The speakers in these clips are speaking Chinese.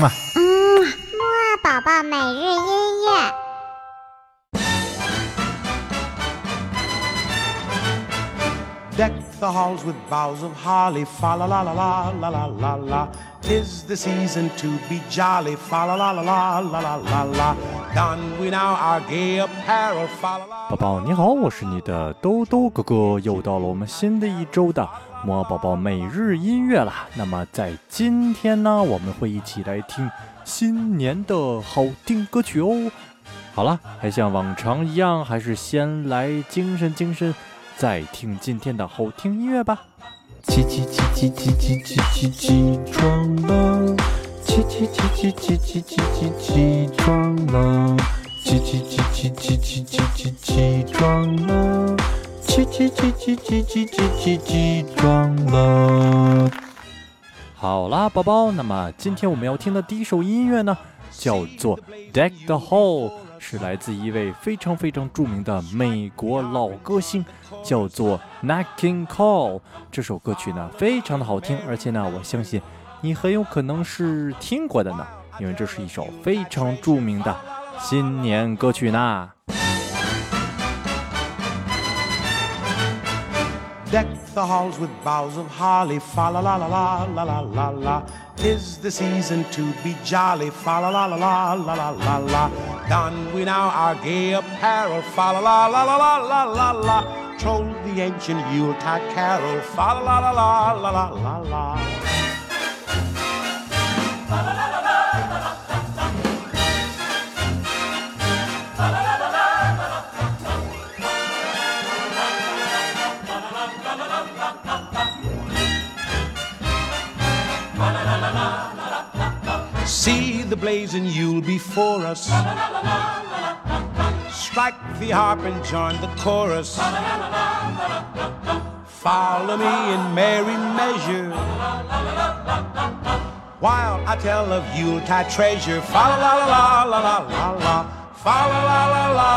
嗯啊，嗯，木宝宝每日音乐。Deck the halls with Bows of holly, 宝宝你好，我是你的兜兜哥哥，又到了我们新的一周的摩宝宝每日音乐啦。那么在今天呢，我们会一起来听新年的好听歌曲哦。好了，还像往常一样，还是先来精神精神，再听今天的好听音乐吧。起起起起起起起起起床了，起起起起起起起起起床了，起起起起起起起起起床了，起起起起起起起起起床了。好啦，宝宝，那么今天我们要听的第一首音乐呢，叫做《Deck the Hall》，是来自一位非常非常著名的美国老歌星，叫做 Nat King Cole。这首歌曲呢，非常的好听，而且呢，我相信你很有可能是听过的呢，因为这是一首非常著名的新年歌曲呢。Deck the halls with boughs of holly, fa la la la la la la la la. Tis the season to be jolly, fa la la la la la la la la. Don we now our gay apparel, fa la la la la la la la la. Troll the ancient Yuletide carol, fa la la la la la la la la. See the blazing Yule before us. Strike the harp and join the chorus. Follow me in merry measure. While I tell of Yuletide treasure. Fa la la la la la la la. Fa la la la la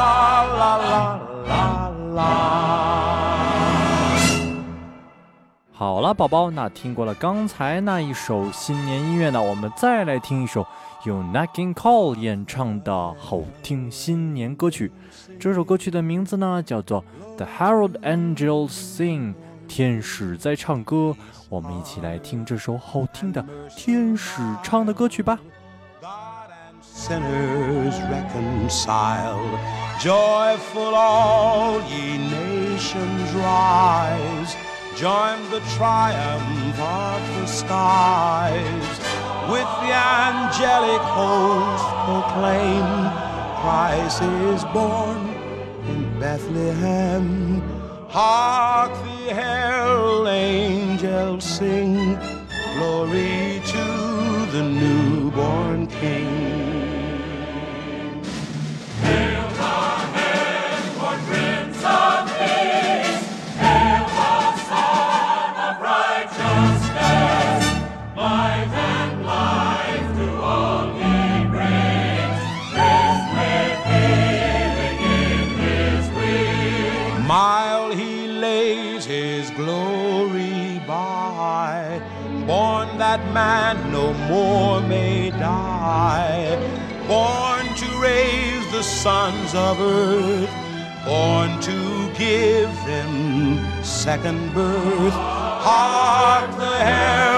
la la la la. 好了，宝宝，那听过了刚才那一首新年音乐呢，我们再来听一首由 Nat King Cole 演唱的好听新年歌曲。这首歌曲的名字呢叫做《The Herald Angels Sing》，天使在唱歌。我们一起来听这首好听的天使唱的歌曲吧。God and sinners reconcile, Joyful all ye nations rise. Join the triumph of the skies. With the angelic host proclaim Christ is born in Bethlehem. Hark the herald angels sing, glory to the newborn King. Mile he lays his glory by, born that man no more may die, born to raise the sons of earth, born to give them second birth. Hark the herald